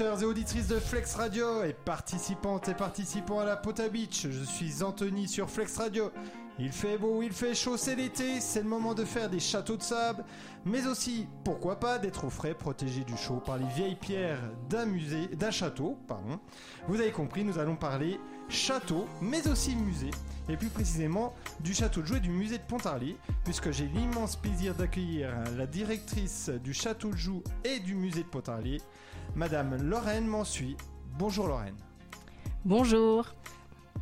auditeurs et auditrices de Flex Radio et participantes et participants à la Pota Beach. Je suis Anthony sur Flex Radio. Il fait beau, il fait chaud, c'est l'été, c'est le moment de faire des châteaux de sable, mais aussi, pourquoi pas, d'être au frais, protégé du chaud par les vieilles pierres d'un musée, d'un château, pardon. Vous avez compris, nous allons parler château, mais aussi musée, et plus précisément du château de Joux et du musée de Pontarlier, puisque j'ai l'immense plaisir d'accueillir la directrice du château de Joux et du musée de Pontarlier, Madame Lorraine Mansuy. Bonjour Lorraine. Bonjour.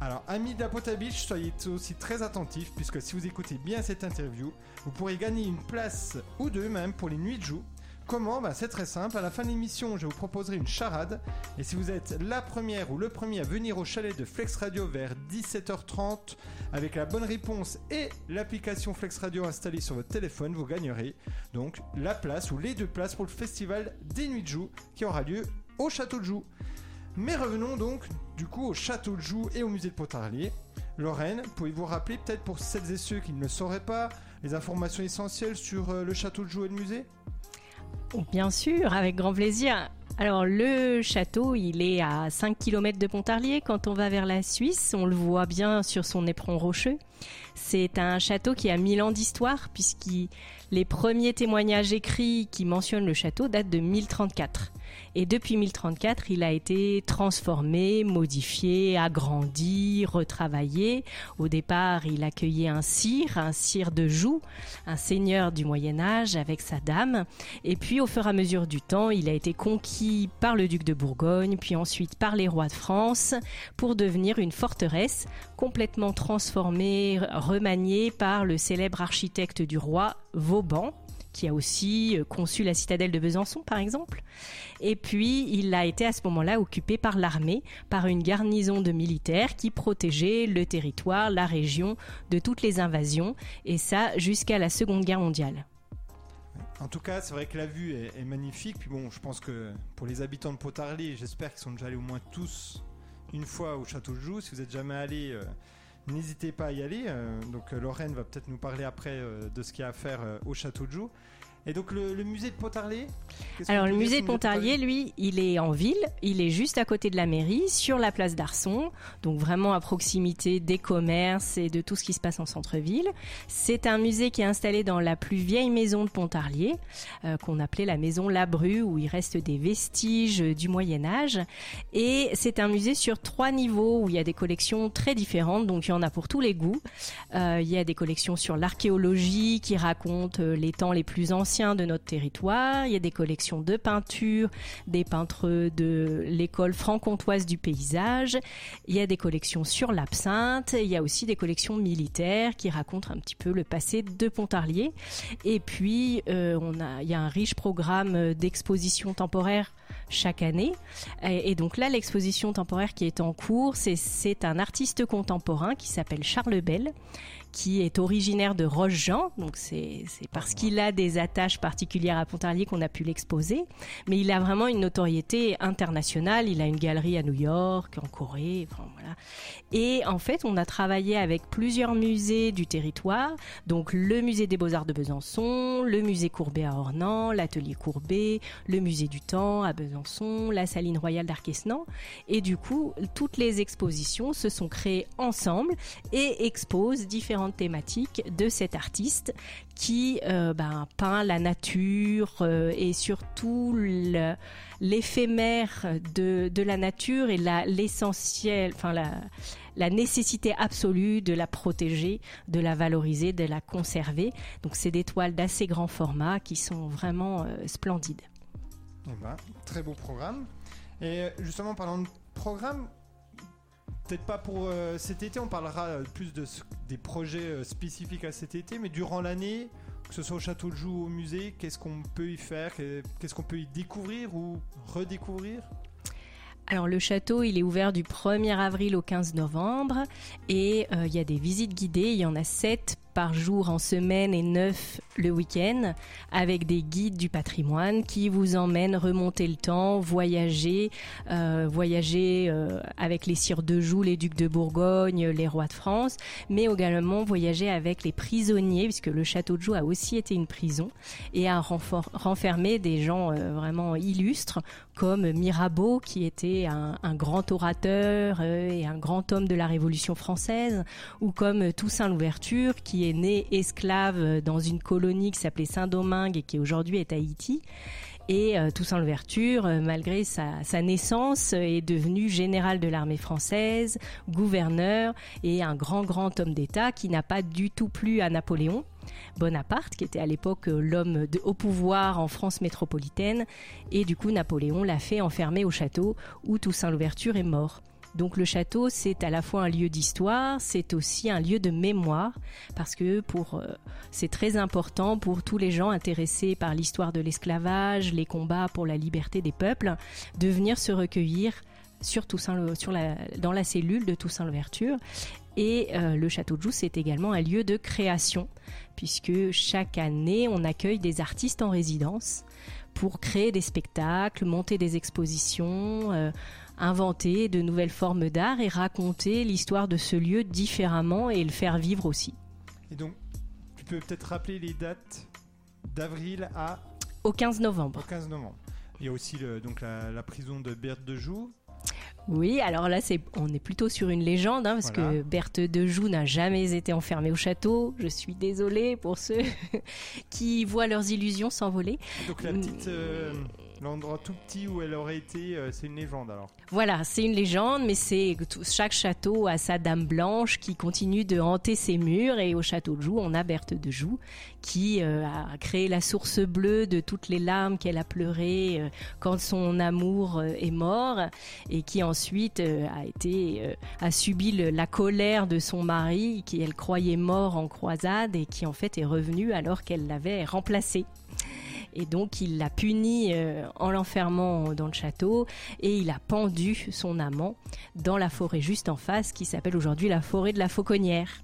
Alors, amis de la Pota Beach, soyez aussi très attentifs, puisque si vous écoutez bien cette interview, vous pourrez gagner une place ou deux même pour les nuits de Joux. Comment bah, C'est très simple. À la fin de l'émission, je vous proposerai une charade. Et si vous êtes la première ou le premier à venir au chalet de Flex Radio vers 17h30 avec la bonne réponse et l'application Flex Radio installée sur votre téléphone, vous gagnerez donc la place ou les deux places pour le festival des Nuits de Joux qui aura lieu au château de Joux. Mais revenons donc du coup au château de Joux et au musée de Pontarlier. Lorraine, pouvez-vous rappeler peut-être pour celles et ceux qui ne le sauraient pas les informations essentielles sur euh, le château de Joux et le musée? Bien sûr, avec grand plaisir. Alors le château, il est à 5 km de Pontarlier. Quand on va vers la Suisse, on le voit bien sur son éperon rocheux. C'est un château qui a 1000 ans d'histoire puisque les premiers témoignages écrits qui mentionnent le château datent de 1034. Et depuis 1034, il a été transformé, modifié, agrandi, retravaillé. Au départ, il accueillait un sire, un sire de Joux, un seigneur du Moyen Âge avec sa dame. Et puis, au fur et à mesure du temps, il a été conquis par le duc de Bourgogne, puis ensuite par les rois de France, pour devenir une forteresse complètement transformée, remaniée par le célèbre architecte du roi, Vauban, qui a aussi euh, conçu la citadelle de Besançon, par exemple. Et puis, il a été à ce moment-là occupé par l'armée, par une garnison de militaires qui protégeait le territoire, la région de toutes les invasions, et ça jusqu'à la Seconde Guerre mondiale. En tout cas, c'est vrai que la vue est, magnifique. Puis bon, je pense que pour les habitants de Potarly, j'espère qu'ils sont déjà allés au moins tous une fois au château de Joux. Si vous êtes jamais allé, euh, n'hésitez pas à y aller. Euh, donc Lorraine va peut-être nous parler après de ce qu'il y a à faire au château de Joux. Et donc le, musée de Pontarlier Alors le musée de Pontarlier, lui, il est en ville, il est juste à côté de la mairie, sur la place d'Arson, donc vraiment à proximité des commerces et de tout ce qui se passe en centre-ville. C'est un musée qui est installé dans la plus vieille maison de Pontarlier, euh, qu'on appelait la maison Labru, où il reste des vestiges du Moyen Âge. Et c'est un musée sur trois niveaux où il y a des collections très différentes, donc il y en a pour tous les goûts. Euh, il y a des collections sur l'archéologie qui racontent euh, les temps les plus anciens de notre territoire. Il y a des collections de peintures, des peintres de l'école franc-comtoise du paysage. Il y a des collections sur l'absinthe. Il y a aussi des collections militaires qui racontent un petit peu le passé de Pontarlier. Et puis, euh, on a, il y a un riche programme d'expositions temporaires chaque année. Et, donc là, l'exposition temporaire qui est en cours, c'est un artiste contemporain qui s'appelle Charles Bell qui est originaire de Roche-Jean, donc c'est parce qu'il a des attaches particulières à Pontarlier qu'on a pu l'exposer, mais il a vraiment une notoriété internationale, il a une galerie à New York, en Corée, voilà. Et en fait, on a travaillé avec plusieurs musées du territoire, donc le musée des Beaux-Arts de Besançon, le musée Courbet à Ornans, l'atelier Courbet, le musée du Temps à Besançon, la saline royale d'Arquesnan, et du coup, toutes les expositions se sont créées ensemble et exposent différents thématiques de cet artiste qui euh, ben, peint la nature euh, et surtout l'éphémère de, la nature et l'essentiel, enfin la, la nécessité absolue de la protéger, de la valoriser, de la conserver. Donc c'est des toiles d'assez grand format qui sont vraiment euh, splendides. Eh ben, très beau programme. Et justement, parlant de programme, peut-être pas pour euh, cet été, on parlera euh, plus de, des projets euh, spécifiques à cet été, mais durant l'année, que ce soit au château de Joux ou au musée, qu'est-ce qu'on peut y faire? Qu'est-ce qu'on peut y découvrir ou redécouvrir? Alors le château, il est ouvert du 1er avril au 15 novembre et il y a des visites guidées, il y en a 7 par jour en semaine et 9 le week-end avec des guides du patrimoine qui vous emmènent remonter le temps, voyager, euh, voyager euh, avec les sires de Joux, les ducs de Bourgogne, les rois de France, mais également voyager avec les prisonniers, puisque le château de Joux a aussi été une prison et a renfermé des gens euh, vraiment illustres comme Mirabeau, qui était un, un grand orateur et un grand homme de la Révolution française, ou comme Toussaint Louverture, qui est né esclave dans une colonie qui s'appelait Saint-Domingue et qui aujourd'hui est Haïti. Et euh, Toussaint Louverture, euh, malgré sa, sa, naissance, est devenu général de l'armée française, gouverneur et un grand, grand homme d'État qui n'a pas du tout plu à Napoléon. Bonaparte, qui était à l'époque euh, l'homme au pouvoir en France métropolitaine, et du coup Napoléon l'a fait enfermer au château où Toussaint Louverture est mort. Donc le château, c'est à la fois un lieu d'histoire, c'est aussi un lieu de mémoire, parce que pour euh, c'est très important pour tous les gens intéressés par l'histoire de l'esclavage, les combats pour la liberté des peuples, de venir se recueillir sur Toussaint, dans la cellule de Toussaint Louverture. Et euh, le château de Joux, c'est également un lieu de création, puisque chaque année, on accueille des artistes en résidence pour créer des spectacles, monter des expositions. Euh, inventer de nouvelles formes d'art et raconter l'histoire de ce lieu différemment et le faire vivre aussi. Et donc, tu peux peut-être rappeler les dates d'avril à... Au 15 novembre. Au 15 novembre. Il y a aussi le, donc la, prison de Berthe de Joux. Oui, alors là, c'est, on est plutôt sur une légende, hein, parce que Berthe de Joux n'a jamais été enfermée au château. Je suis désolée pour ceux qui voient leurs illusions s'envoler. Donc la petite... Euh, L'endroit tout petit où elle aurait été, euh, c'est une légende alors. Voilà, c'est une légende, mais c'est chaque château a sa dame blanche qui continue de hanter ses murs. Et au château de Joux, on a Berthe de Joux qui euh, a créé la source bleue de toutes les larmes qu'elle a pleurées euh, quand son amour est mort, et qui ensuite a été a subi la colère de son mari qui elle croyait mort en croisade et qui en fait est revenu alors qu'elle l'avait remplacé. Et donc il l'a puni euh, en l'enfermant dans le château et il a pendu son amant dans la forêt juste en face qui s'appelle aujourd'hui la forêt de la Fauconnière.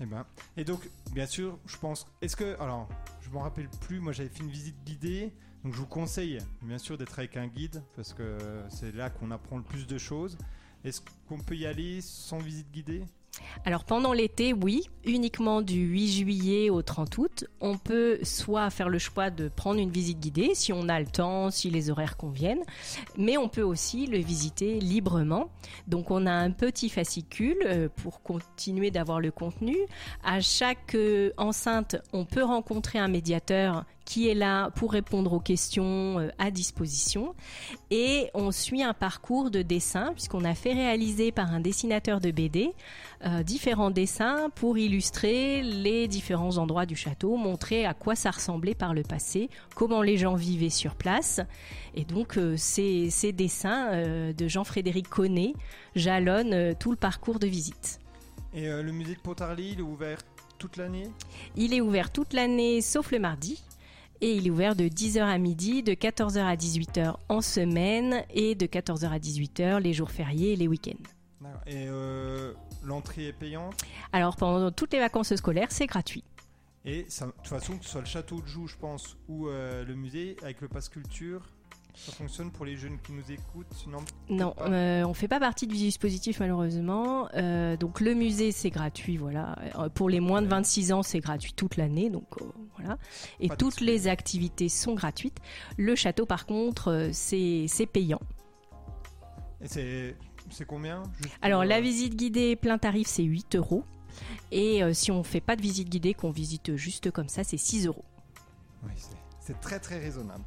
Et, eh ben, et donc, bien sûr, je pense. Est-ce que. Alors, je m'en rappelle plus, moi j'avais fait une visite guidée. Donc je vous conseille, bien sûr, d'être avec un guide parce que c'est là qu'on apprend le plus de choses. Est-ce qu'on peut y aller sans visite guidée? Alors pendant l'été, oui, uniquement du 8 juillet au 30 août. On peut soit faire le choix de prendre une visite guidée si on a le temps, si les horaires conviennent, mais on peut aussi le visiter librement. Donc on a un petit fascicule euh, pour continuer d'avoir le contenu. À chaque euh, enceinte, on peut rencontrer un médiateur qui est là pour répondre aux questions euh, à disposition. Et on suit un parcours de dessin, puisqu'on a fait réaliser par un dessinateur de BD euh, différents dessins pour illustrer les différents endroits du château, montrer à quoi ça ressemblait par le passé, comment les gens vivaient sur place. Et donc euh, ces, ces, dessins de Jean-Frédéric Connet jalonnent tout le parcours de visite. Et le musée de Pontarly, il est ouvert toute l'année? Il est ouvert toute l'année sauf le mardi et il est ouvert de 10h à midi, de 14h à 18h en semaine et de 14h à 18h les jours fériés et les week-ends. Et euh, l'entrée est payante? Alors pendant toutes les vacances scolaires, c'est gratuit. Et de toute façon, que ce soit le château de Joux, je pense, ou euh, le musée, avec le pass culture, ça fonctionne pour les jeunes qui nous écoutent Non, non euh, on fait pas partie du dispositif malheureusement. Euh, donc le musée c'est gratuit, voilà. Euh, pour les moins de 26 ans c'est gratuit toute l'année, donc voilà. Et toutes les activités sont gratuites. Le château par contre c'est payant. Et c'est combien Alors la visite guidée plein tarif c'est 8 euros. Et si on fait pas de visite guidée, qu'on visite juste comme ça, c'est 6 euros. Oui, c'est très très raisonnable.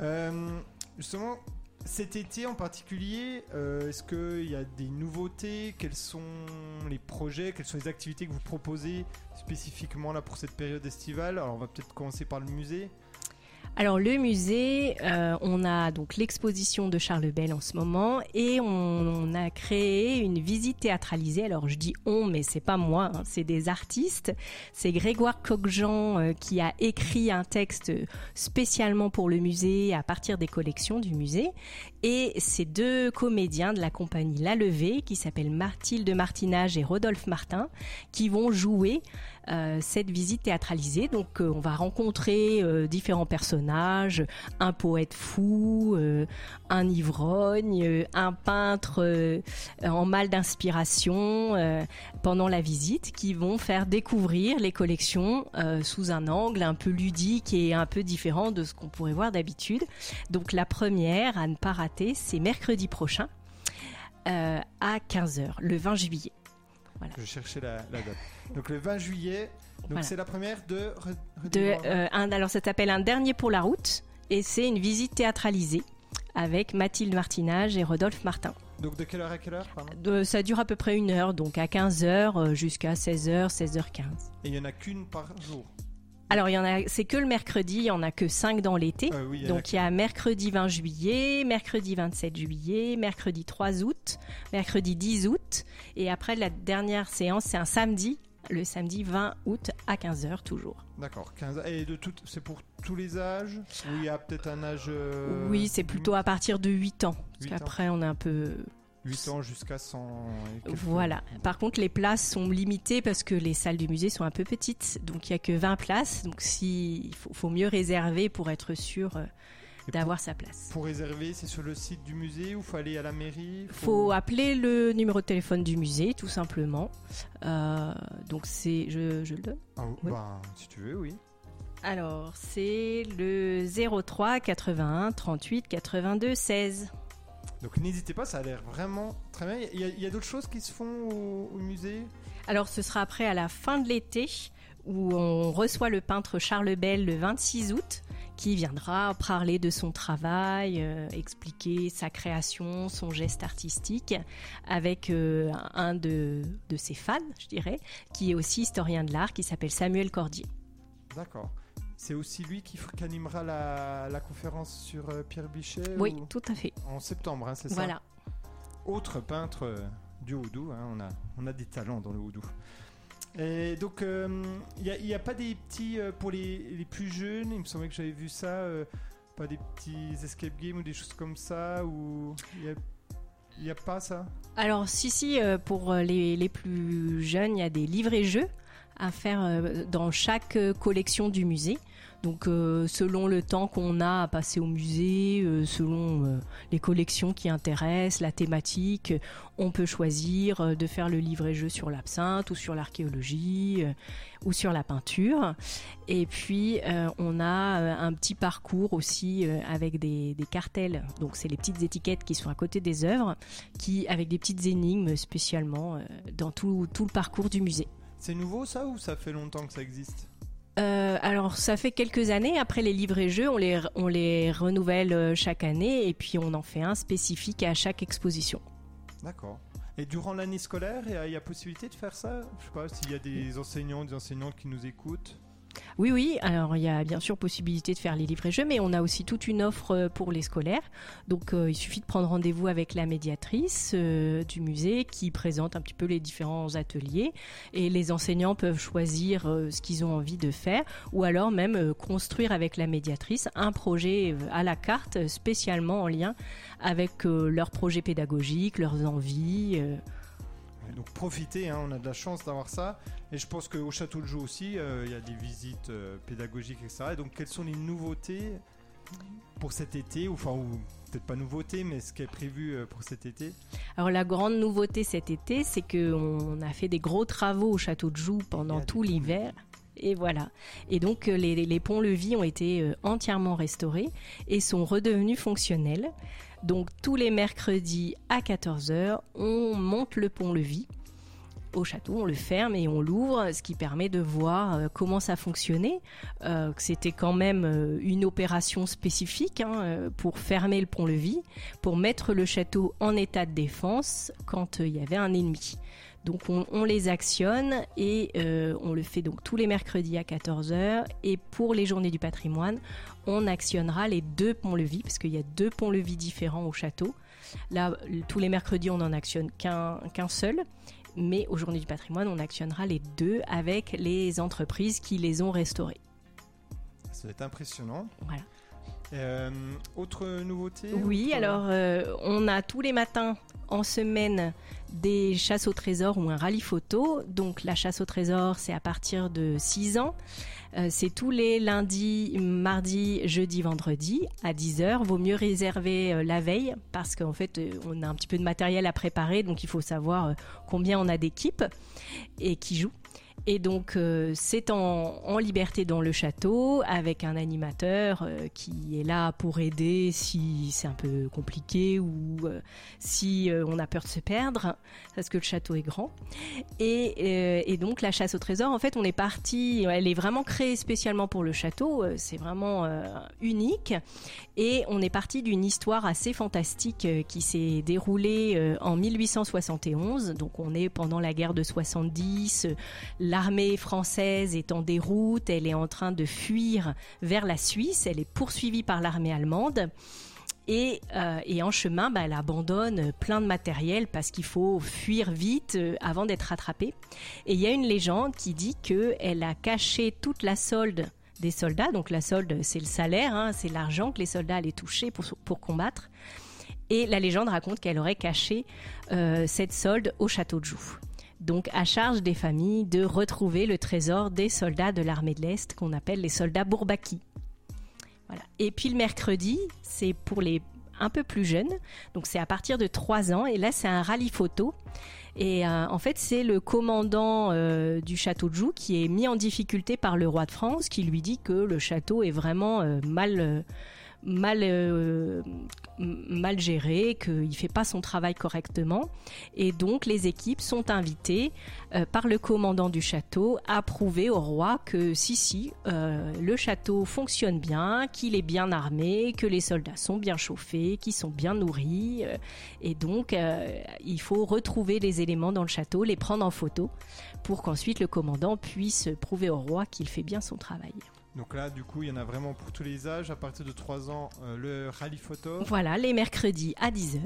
Euh, justement, cet été en particulier, euh, est-ce qu'il y a des nouveautés? Quels sont les projets? Quelles sont les activités que vous proposez spécifiquement là pour cette période estivale? Alors on va peut-être commencer par le musée. Alors le musée, euh, on a donc l'exposition de Charles Bell en ce moment et on, a créé une visite théâtralisée. Alors je dis on, mais c'est pas moi, hein, c'est des artistes. C'est Grégoire Coquejean euh, qui a écrit un texte spécialement pour le musée à partir des collections du musée. Et ces deux comédiens de la compagnie La Levée, qui s'appellent Mathilde Martinage et Rodolphe Martin, qui vont jouer cette visite théâtralisée. Donc on va rencontrer différents personnages, un poète fou, un ivrogne, un peintre en mal d'inspiration pendant la visite qui vont faire découvrir les collections sous un angle un peu ludique et un peu différent de ce qu'on pourrait voir d'habitude. Donc la première à ne pas rater, c'est mercredi prochain euh, à 15h, le 20 juillet. Voilà. Je cherchais la, date. Donc le 20 juillet, donc c'est la première de... de euh, un, alors ça s'appelle Un dernier pour la route et c'est une visite théâtralisée avec Mathilde Martinage et Rodolphe Martin. Donc de quelle heure à quelle heure de, Ça dure à peu près une heure, donc à 15h euh, jusqu'à 16h, 16h15. Et il n'y en a qu'une par jour? Alors, il y en a, c'est que le mercredi, il y en a que 5 dans l'été. Ah Donc, il y a mercredi 20 juillet, mercredi 27 juillet, mercredi 3 août, mercredi 10 août. Et après, la dernière séance, c'est un samedi, le samedi 20 août à 15h toujours. D'accord. Et de tout, c'est pour tous les âges Ou il y a peut-être un âge. Euh, oui, c'est plutôt à partir de 8 ans. Parce qu'après, on est un peu 8 ans jusqu'à 100. Voilà. Par contre, les places sont limitées parce que les salles du musée sont un peu petites. Donc, il n'y a que 20 places. Donc, si, il faut, mieux réserver pour être sûr euh, d'avoir sa place. Pour réserver, c'est sur le site du musée ou faut aller à la mairie? Il faut... appeler le numéro de téléphone du musée, tout simplement. Euh, donc, c'est. Je, je, le donne ah, bah, Si tu veux, oui. Alors, c'est le 03 81 38 82 16. Donc n'hésitez pas, ça a l'air vraiment très bien. Il y a, d'autres choses qui se font au, musée? Alors ce sera après à la fin de l'été où on reçoit le peintre Charles Bell le 26 août qui viendra parler de son travail, euh, expliquer sa création, son geste artistique avec euh, un de, de ses fans, je dirais, qui est aussi historien de l'art, qui s'appelle Samuel Cordier. D'accord. C'est aussi lui qui, animera la, conférence sur euh, Pierre Bichet Oui, tout à fait. En septembre, hein, c'est ça Voilà. Autre peintre euh, du Houdou, hein, on, a, on a des talents dans le Houdou. Et donc, il euh, n'y a, pas des petits, pour les, plus jeunes, il me semblait que j'avais vu ça, pas des petits escape games ou des choses comme ça, ou il n'y a, pas ça? Alors, si, si, pour les, les plus jeunes, il y a des livres et jeux à faire dans chaque collection du musée. Donc euh, selon le temps qu'on a à passer au musée, euh, selon euh, les collections qui intéressent, la thématique, on peut choisir de faire le livret-jeu sur l'absinthe ou sur l'archéologie ou sur la peinture. Et puis on a un petit parcours aussi avec des, cartels. Donc c'est les petites étiquettes qui sont à côté des œuvres, qui avec des petites énigmes spécialement dans tout, tout le parcours du musée. C'est nouveau ça ou ça fait longtemps que ça existe euh, alors, ça fait quelques années. Après les livres et jeux, on les, on les renouvelle euh, chaque année et puis on en fait un spécifique à chaque exposition. D'accord. Et durant l'année scolaire, il y, a possibilité de faire ça? Je sais pas s'il y a des enseignants, des enseignantes qui nous écoutent. Oui, oui. Alors, il y a bien sûr possibilité de faire les livres et jeux, mais on a aussi toute une offre euh, pour les scolaires. Donc, euh, il suffit de prendre rendez-vous avec la médiatrice euh, du musée qui présente un petit peu les différents ateliers et les enseignants peuvent choisir ce qu'ils ont envie de faire ou alors même construire avec la médiatrice un projet à la carte spécialement en lien avec leurs projets pédagogiques, leurs envies. Donc profitez, hein, on a de la chance d'avoir ça. Et je pense qu'au Château de Joux aussi, euh, il y a des visites euh, pédagogiques, etc. Et donc quelles sont les nouveautés pour cet été Enfin, ou peut-être pas nouveautés, mais ce qui est prévu euh, pour cet été? Alors la grande nouveauté cet été, c'est qu'on a fait des gros travaux au Château de Joux pendant tout l'hiver. Et voilà. Et donc les, les ponts-levis ont été entièrement restaurés et sont redevenus fonctionnels. Donc tous les mercredis à 14h, on monte le pont-levis au château, on le ferme et on l'ouvre, ce qui permet de voir euh, comment ça fonctionnait. Euh, C'était quand même euh, une opération spécifique hein, pour fermer le pont-levis, pour mettre le château en état de défense quand il y avait un ennemi. Donc on, les actionne et euh, on le fait donc tous les mercredis à 14h. Et pour les journées du patrimoine, on actionnera les deux ponts-levis, parce qu'il y a deux ponts-levis différents au château. Là, tous les mercredis, on n'en actionne qu'un seul. Mais aux journées du patrimoine, on actionnera les deux avec les entreprises qui les ont restaurés. Ça va être impressionnant. Voilà. Autre nouveauté Oui, alors on a tous les matins en semaine des chasses au trésor ou un rallye photo. Donc la chasse au trésor, c'est à partir de 6 ans. Euh, c'est tous les lundis, mardis, jeudi, vendredi à 10h. Vaut mieux réserver euh, la veille parce qu'en fait, euh, on a un petit peu de matériel à préparer, donc il faut savoir combien on a d'équipes et qui jouent. Et donc, euh, c'est en, liberté dans le château avec un animateur euh, qui est là pour aider si c'est un peu compliqué ou euh, si on a peur de se perdre, parce que le château est grand. Et, donc, la chasse au trésor, en fait, on est parti, elle est vraiment créée spécialement pour le château, c'est vraiment unique. Et on est parti d'une histoire assez fantastique qui s'est déroulée en 1871. Donc, on est pendant la guerre de 70 L'armée française est en déroute, elle est en train de fuir vers la Suisse, elle est poursuivie par l'armée allemande. Et, euh, en chemin, bah, elle abandonne plein de matériel parce qu'il faut fuir vite euh, avant d'être rattrapée. Et il y a une légende qui dit qu'elle a caché toute la solde des soldats. Donc la solde, c'est le salaire, hein, c'est l'argent que les soldats allaient toucher pour, combattre. Et la légende raconte qu'elle aurait caché euh, cette solde au château de Joux. Donc à charge des familles de retrouver le trésor des soldats de l'armée de l'Est qu'on appelle les soldats Bourbaki. Et puis le mercredi, c'est pour les un peu plus jeunes, donc c'est à partir de 3 ans, et là c'est un rallye photo. Et euh, en fait, c'est le commandant euh, du château de Joux qui est mis en difficulté par le roi de France, qui lui dit que le château est vraiment euh, mal mal, mal géré, qu'il ne fait pas son travail correctement. Et donc les équipes sont invitées euh, par le commandant du château à prouver au roi que si, si, euh, le château fonctionne bien, qu'il est bien armé, que les soldats sont bien chauffés, qu'ils sont bien nourris. et donc il faut retrouver les éléments dans le château, les prendre en photo pour qu'ensuite le commandant puisse prouver au roi qu'il fait bien son travail. Donc là, du coup, il y en a vraiment pour tous les âges. À partir de 3 ans, euh, le rallye photo. Voilà, les mercredis à 10h.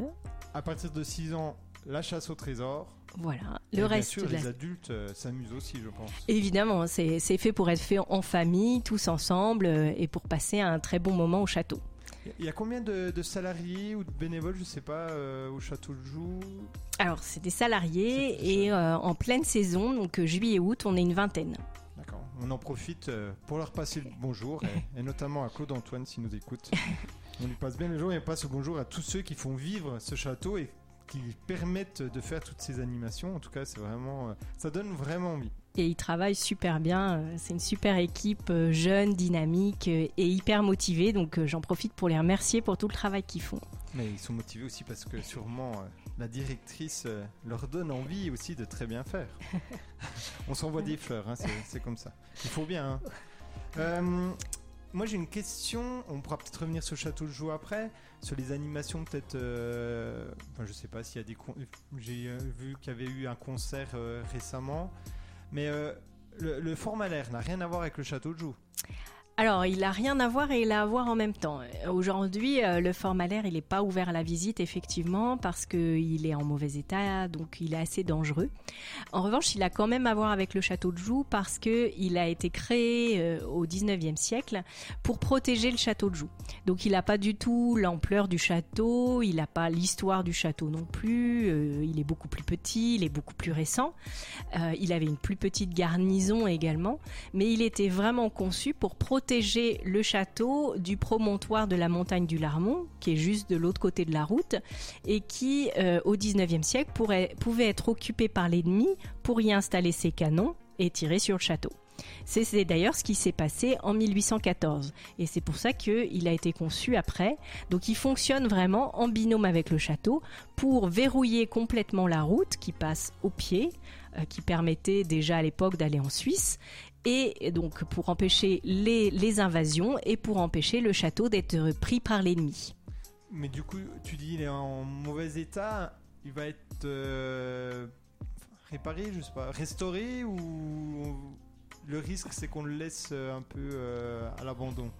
À partir de 6 ans, la chasse au trésor. Voilà, le reste. Bien sûr, les adultes euh, s'amusent aussi, je pense. Évidemment, c'est fait pour être fait en famille, tous ensemble, euh, et pour passer un très bon moment au château. Il y a combien de, salariés ou de bénévoles, je ne sais pas, au château de Joux? Alors, c'est des salariés, et en pleine saison, donc juillet-août, on est une vingtaine on en profite euh, pour leur passer le bonjour, et, notamment à Claude Antoine s'il nous écoute. On lui passe bien le jour et on passe le bonjour à tous ceux qui font vivre ce château et qui permettent de faire toutes ces animations. En tout cas, c'est vraiment, euh, ça donne vraiment envie. Et ils travaillent super bien. Euh, c'est une super équipe jeune, dynamique et hyper motivée. Donc j'en profite pour les remercier pour tout le travail qu'ils font. Mais ils sont motivés aussi parce que sûrement la directrice euh, leur donne envie aussi de très bien faire. On s'envoie des fleurs, hein, c'est comme ça. Il faut bien. Hein. Euh, moi j'ai une question, on pourra peut-être revenir sur le château de Joux après, sur les animations peut-être, euh, enfin, je sais pas s'il y a des... J'ai vu qu'il y avait eu un concert récemment, mais le, le format l'air n'a rien à voir avec le château de Joux. Alors, il a rien à voir et il a à voir en même temps. Aujourd'hui, euh, le formalaire, il n'est pas ouvert à la visite, effectivement, parce qu'il est en mauvais état, donc il est assez dangereux. En revanche, il a quand même à voir avec le château de Joux, parce qu'il a été créé euh, au 19e siècle pour protéger le château de Joux. Donc, il n'a pas du tout l'ampleur du château, il n'a pas l'histoire du château non plus, euh, il est beaucoup plus petit, il est beaucoup plus récent. il avait une plus petite garnison également, mais il était vraiment conçu pour protéger protéger le château du promontoire de la montagne du Larmont, qui est juste de l'autre côté de la route, et qui, euh, au 19e siècle, pourrait, pouvait être occupé par l'ennemi pour y installer ses canons et tirer sur le château. C'est d'ailleurs ce qui s'est passé en 1814 et c'est pour ça qu'il a été conçu après. Donc il fonctionne vraiment en binôme avec le château pour verrouiller complètement la route qui passe au pied, euh, qui permettait déjà à l'époque d'aller en Suisse et donc pour empêcher les, invasions et pour empêcher le château d'être pris par l'ennemi. Mais du coup, tu dis il est en mauvais état, il va être euh, réparé, je sais pas, restauré ou le risque c'est qu'on le laisse un peu euh, à l'abandon?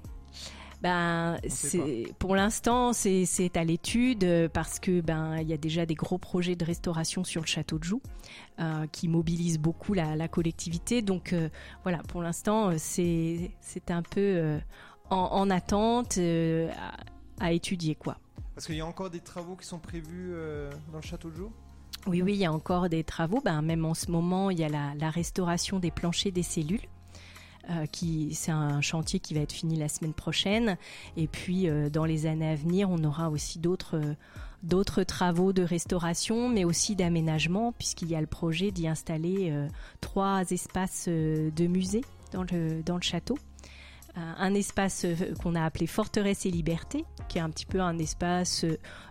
Ben, c'est pour l'instant c'est à l'étude parce que ben il y a déjà des gros projets de restauration sur le château de Joux euh, qui mobilisent beaucoup la, collectivité. Donc euh, voilà, pour l'instant c'est c'est un peu en, attente à, étudier quoi. Parce qu'il y a encore des travaux qui sont prévus dans le château de Joux? Oui, oui, il y a encore des travaux. Ben, même en ce moment, il y a la, restauration des planchers des cellules. Qui c'est un chantier qui va être fini la semaine prochaine et puis dans les années à venir on aura aussi d'autres d'autres travaux de restauration, mais aussi d'aménagement, puisqu'il y a le projet d'y installer euh, trois espaces euh, de musée dans le château. Euh, un espace qu'on a appelé Forteresse et Liberté, qui est un petit peu un espace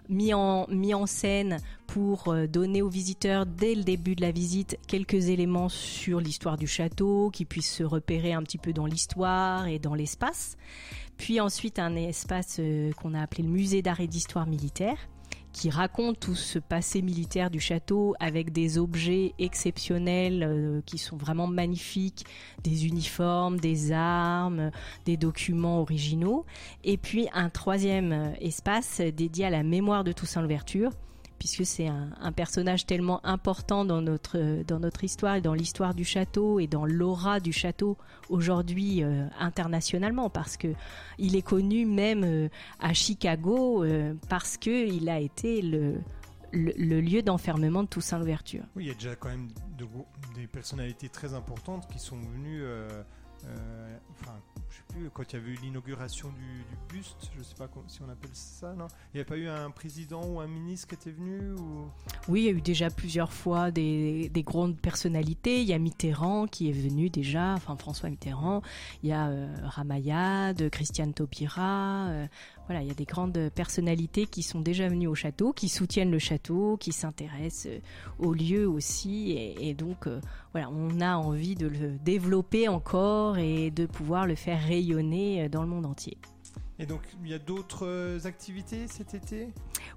mis en, en scène pour donner aux visiteurs, dès le début de la visite, quelques éléments sur l'histoire du château, qui puissent se repérer un petit peu dans l'histoire et dans l'espace. Puis ensuite un espace qu'on a appelé le Musée d'art et d'histoire militaire, qui raconte tout ce passé militaire du château avec des objets exceptionnels euh, qui sont vraiment magnifiques, des uniformes, des armes, des documents originaux. Et puis un troisième euh, espace dédié à la mémoire de Toussaint Louverture puisque c'est un, personnage tellement important dans notre, dans notre histoire dans l'histoire du château et dans l'aura du château aujourd'hui euh, internationalement, parce que il est connu même euh, à Chicago euh, parce que il a été le, lieu d'enfermement de Toussaint Louverture. Oui, il y a déjà quand même des personnalités très importantes qui sont venues enfin, je sais plus, quand il y avait eu l'inauguration du, buste, je sais pas si on appelle ça, non? Il n'y a pas eu un président ou un ministre qui était venu ou... Oui, il y a eu déjà plusieurs fois des, grandes personnalités. Il y a Mitterrand qui est venu déjà, enfin François Mitterrand. Il y a euh, Ramayad, Christiane Taubira. Euh, voilà, il y a des grandes personnalités qui sont déjà venues au château, qui soutiennent le château, qui s'intéressent euh, au lieu aussi. Et, donc, euh, voilà, on a envie de le développer encore et de pouvoir le faire rayonner euh, dans le monde entier. Et donc, il y a d'autres activités cet été?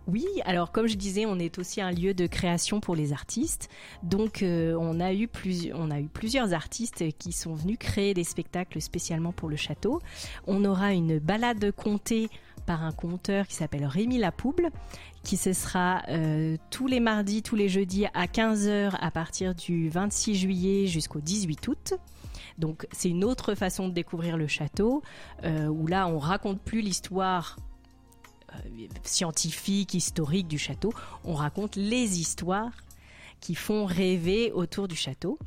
Oui, alors comme je disais, on est aussi un lieu de création pour les artistes. Donc, on, a eu on a eu plusieurs artistes qui sont venus créer des spectacles spécialement pour le château. On aura une balade comptée par un conteur qui s'appelle Rémi Lapouble, qui ce sera euh, tous les mardis, tous les jeudis à 15h à partir du 26 juillet jusqu'au 18 août. Donc c'est une autre façon de découvrir le château, euh, où là on raconte plus l'histoire euh, scientifique, historique du château, on raconte les histoires qui font rêver autour du château.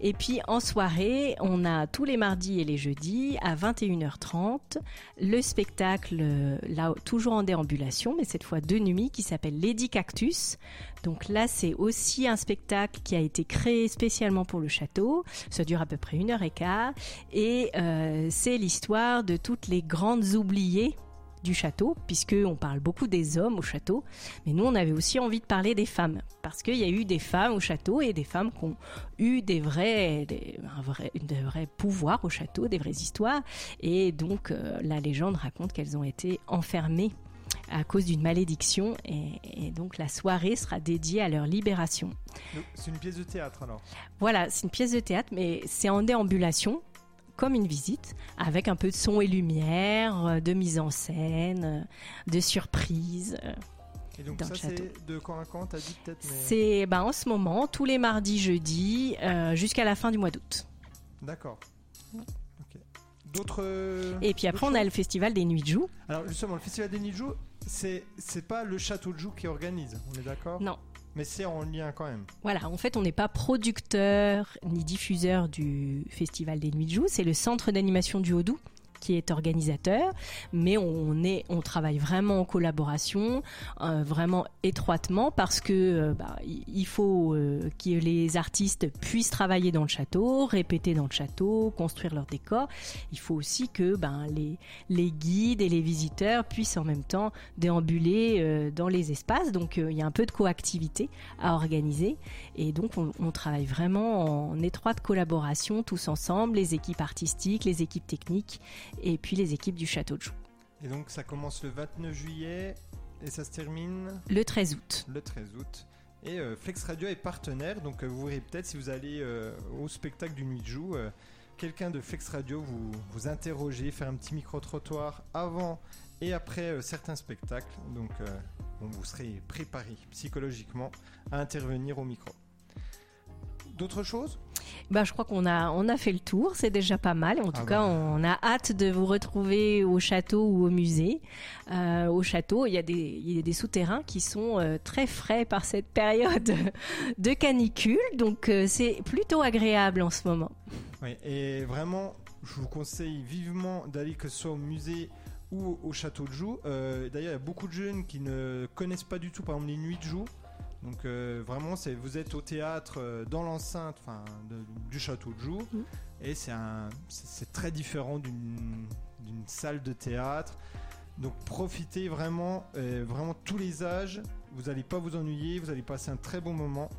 Et puis en soirée, on a tous les mardis et les jeudis à 21h30 le spectacle, là toujours en déambulation, mais cette fois de nuit, qui s'appelle Lady Cactus. Donc là, c'est aussi un spectacle qui a été créé spécialement pour le château. Ça dure à peu près une heure et quart. Et euh, c'est l'histoire de toutes les grandes oubliées du château, puisque on parle beaucoup des hommes au château, mais nous on avait aussi envie de parler des femmes, parce qu'il y a eu des femmes au château et des femmes qui ont eu des vrais, des, un vrai, vrais pouvoirs au château, des vraies histoires, et donc euh, la légende raconte qu'elles ont été enfermées à cause d'une malédiction et, donc la soirée sera dédiée à leur libération. C'est une pièce de théâtre alors? Voilà, c'est une pièce de théâtre mais c'est en déambulation comme une visite, avec un peu de son et lumière, euh, de mise en scène, euh, de surprise. Euh, et donc ça c'est de quand à quand t'as dit peut-être C'est ben, en ce moment, tous les mardis, jeudis, jusqu'à la fin du mois d'août. D'accord. D'autres. Et puis après, on a le festival des Nuits de Joux. Alors justement, le festival des Nuits de Joux, c'est c'est pas le château de Joux qui organise, on est d'accord? Non, mais c'est en lien quand même. Voilà, en fait, on n'est pas producteur ni diffuseur du Festival des Nuits de Joux, c'est le centre d'animation du Haut-Doubs qui est organisateur, mais on, est, on travaille vraiment en collaboration, euh, vraiment étroitement, parce que euh, bah, il faut euh, que les artistes puissent travailler dans le château, répéter dans le château, construire leur décor. Il faut aussi que ben, les, les guides et les visiteurs puissent en même temps déambuler dans les espaces. Donc il y a un peu de coactivité à organiser, et donc on, on travaille vraiment en étroite collaboration tous ensemble, les équipes artistiques, les équipes techniques et puis les équipes du Château de Joux. Et donc ça commence le 29 juillet et ça se termine Le 13 août. Le 13 août. Et euh, Flex Radio est partenaire, donc euh, vous verrez peut-être si vous allez euh, au spectacle du Nuit de Joux, quelqu'un de Flex Radio vous, vous interroger, faire un petit micro-trottoir avant et après certains spectacles. Donc vous serez préparé psychologiquement à intervenir au micro. D'autres choses? Bah, je crois qu'on a, on a fait le tour, c'est déjà pas mal. En tout ah cas, bah. on a hâte de vous retrouver au château ou au musée. Euh, au château, il y a des, il y a des souterrains qui sont euh, très frais par cette période de canicule, donc euh, c'est plutôt agréable en ce moment. Oui, et vraiment, je vous conseille vivement d'aller que ce soit au musée ou au château de Joux. D'ailleurs, il y a beaucoup de jeunes qui ne connaissent pas du tout, par exemple, les nuits de Joux. Donc euh, vraiment, c'est vous êtes au théâtre euh, dans l'enceinte, enfin du château de Joux, mm. et c'est c'est très différent d'une salle de théâtre. Donc profitez vraiment, euh, vraiment tous les âges. Vous n'allez pas vous ennuyer, vous allez passer un très bon moment.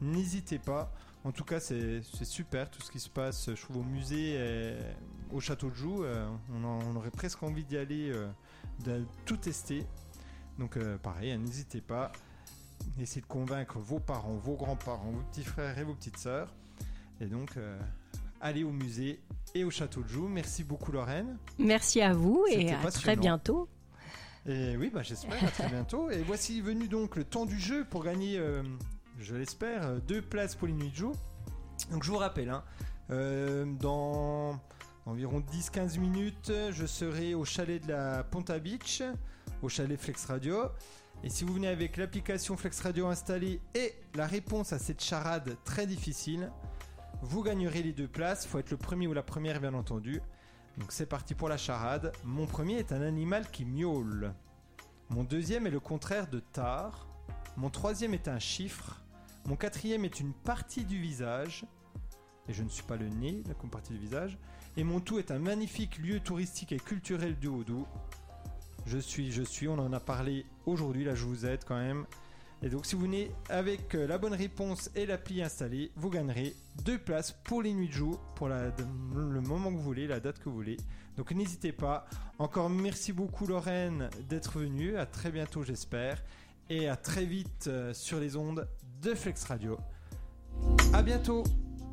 N'hésitez pas. En tout cas, c'est super tout ce qui se passe. Je trouve au musée, au château de Joux, on, on, aurait presque envie d'y aller, de tout tester. Donc pareil, hein, n'hésitez pas. Essayez de convaincre vos parents, vos grands-parents, vos petits frères et vos petites sœurs. Et donc, euh, allez au musée et au château de Joux. Merci beaucoup, Lorraine. Merci à vous et à très bientôt. Et oui, bah, j'espère à très bientôt. Et voici venu donc le temps du jeu pour gagner, euh, je l'espère, euh, deux places pour les nuits de jour. Donc, je vous rappelle, hein, dans environ 10-15 minutes, je serai au chalet de la Ponta Beach, au chalet Flex Radio. Et si vous venez avec l'application Flex Radio installée et la réponse à cette charade très difficile, vous gagnerez les deux places. Il faut être le premier ou la première, bien entendu. Donc c'est parti pour la charade. Mon premier est un animal qui miaule. Mon deuxième est le contraire de tard. Mon troisième est un chiffre. Mon quatrième est une partie du visage. Et je ne suis pas le nez, la partie du visage. Et mon tout est un magnifique lieu touristique et culturel du Haut-Doubs. Je suis, je suis, on en a parlé aujourd'hui, là je vous aide quand même. Et donc si vous venez avec euh, la bonne réponse et l'appli installée, vous gagnerez deux places pour les nuits de jour, pour le moment que vous voulez, la date que vous voulez. Donc n'hésitez pas. Encore merci beaucoup Lorraine d'être venue. À très bientôt j'espère. Et à très vite euh, sur les ondes de Flex Radio. À bientôt